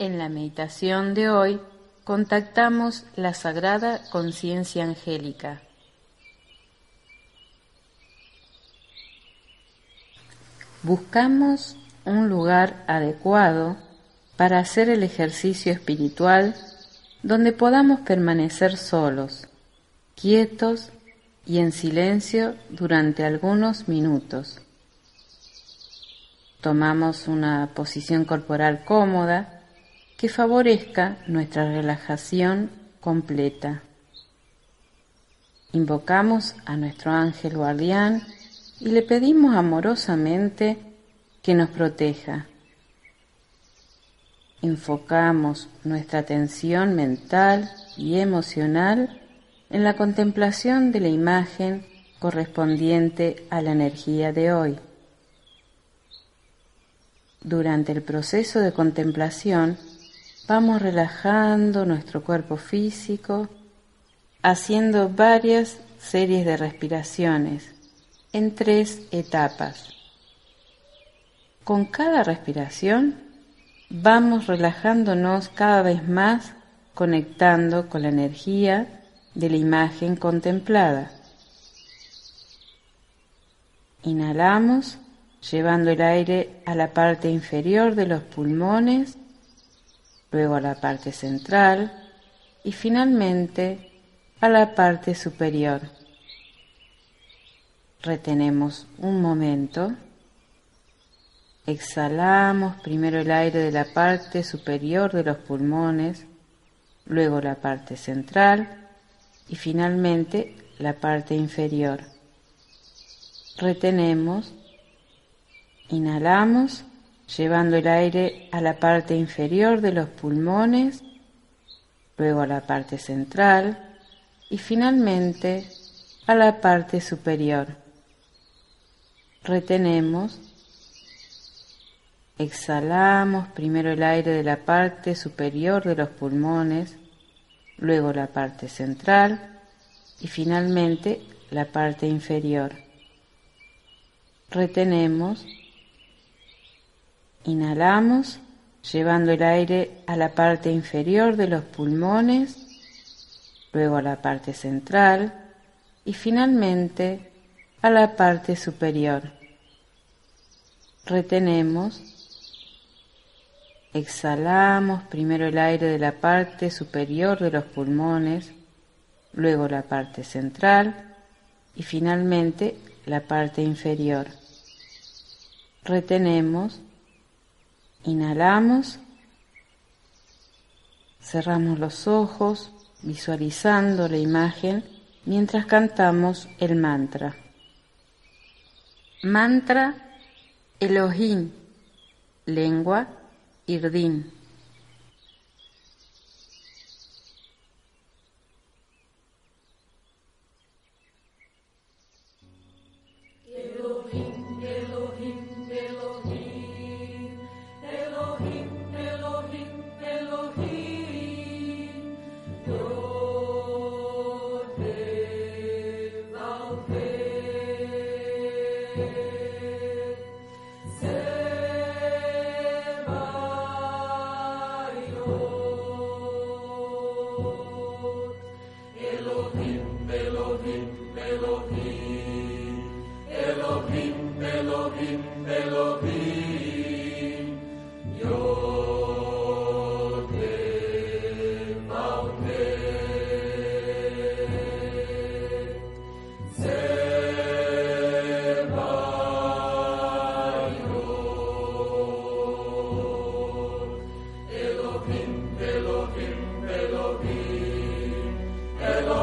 En la meditación de hoy contactamos la sagrada conciencia angélica. Buscamos un lugar adecuado para hacer el ejercicio espiritual donde podamos permanecer solos, quietos y en silencio durante algunos minutos. Tomamos una posición corporal cómoda que favorezca nuestra relajación completa. Invocamos a nuestro ángel guardián y le pedimos amorosamente que nos proteja. Enfocamos nuestra atención mental y emocional en la contemplación de la imagen correspondiente a la energía de hoy. Durante el proceso de contemplación, Vamos relajando nuestro cuerpo físico, haciendo varias series de respiraciones en tres etapas. Con cada respiración vamos relajándonos cada vez más, conectando con la energía de la imagen contemplada. Inhalamos, llevando el aire a la parte inferior de los pulmones luego a la parte central y finalmente a la parte superior. Retenemos un momento. Exhalamos primero el aire de la parte superior de los pulmones, luego la parte central y finalmente la parte inferior. Retenemos, inhalamos llevando el aire a la parte inferior de los pulmones, luego a la parte central y finalmente a la parte superior. Retenemos, exhalamos primero el aire de la parte superior de los pulmones, luego la parte central y finalmente la parte inferior. Retenemos, Inhalamos, llevando el aire a la parte inferior de los pulmones, luego a la parte central y finalmente a la parte superior. Retenemos, exhalamos primero el aire de la parte superior de los pulmones, luego la parte central y finalmente la parte inferior. Retenemos, Inhalamos, cerramos los ojos visualizando la imagen mientras cantamos el mantra. Mantra Elohim, lengua Irdin.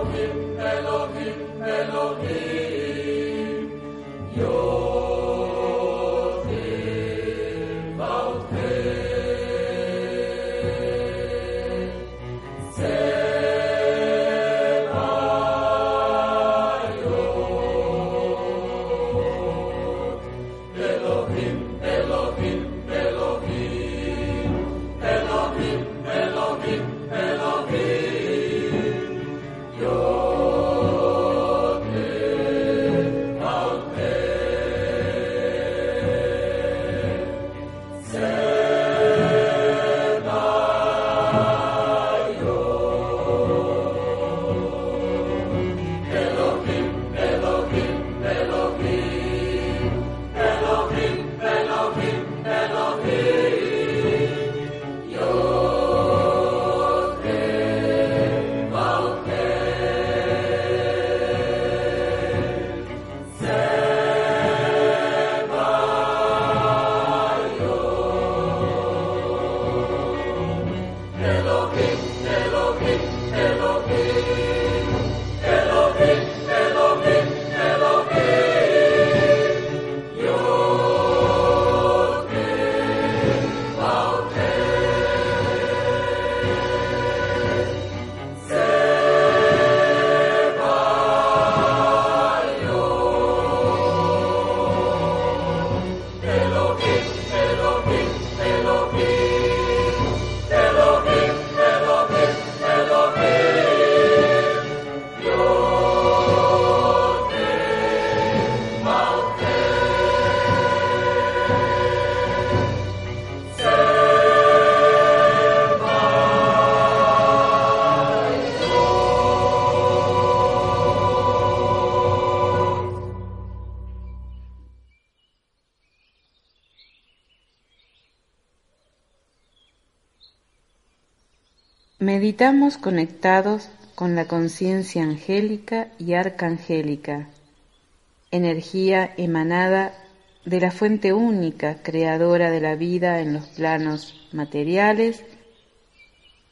Elohim, Elohim, Elohim. Meditamos conectados con la conciencia angélica y arcangélica, energía emanada de la fuente única creadora de la vida en los planos materiales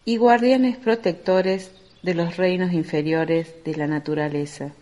y guardianes protectores de los reinos inferiores de la naturaleza.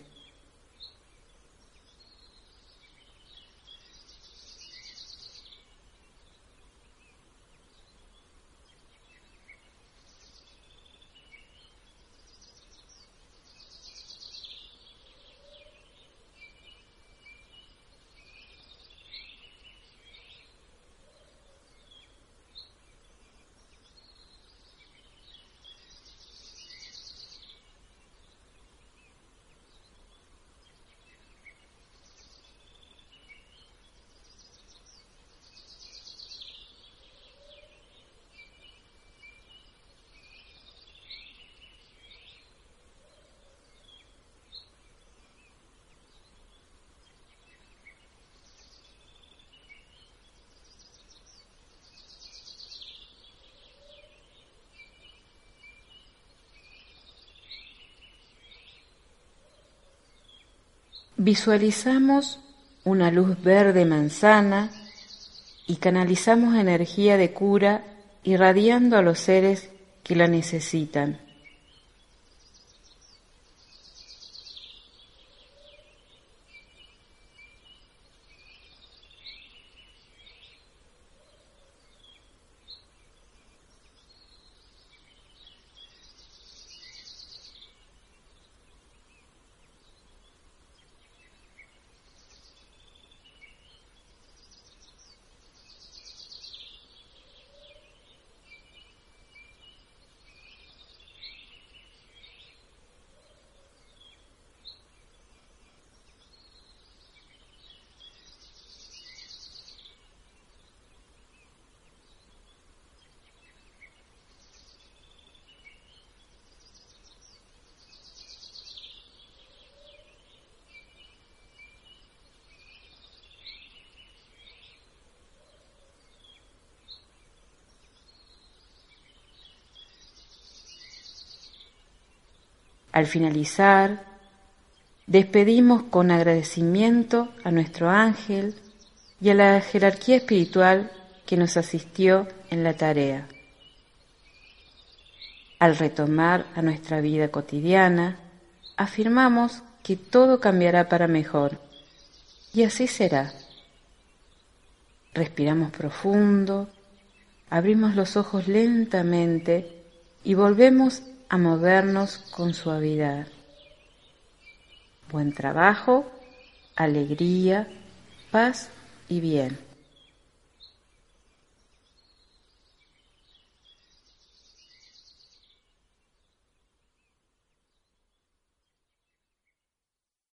Visualizamos una luz verde manzana y canalizamos energía de cura irradiando a los seres que la necesitan. Al finalizar, despedimos con agradecimiento a nuestro ángel y a la jerarquía espiritual que nos asistió en la tarea. Al retomar a nuestra vida cotidiana, afirmamos que todo cambiará para mejor. Y así será. Respiramos profundo, abrimos los ojos lentamente y volvemos a movernos con suavidad. Buen trabajo, alegría, paz y bien.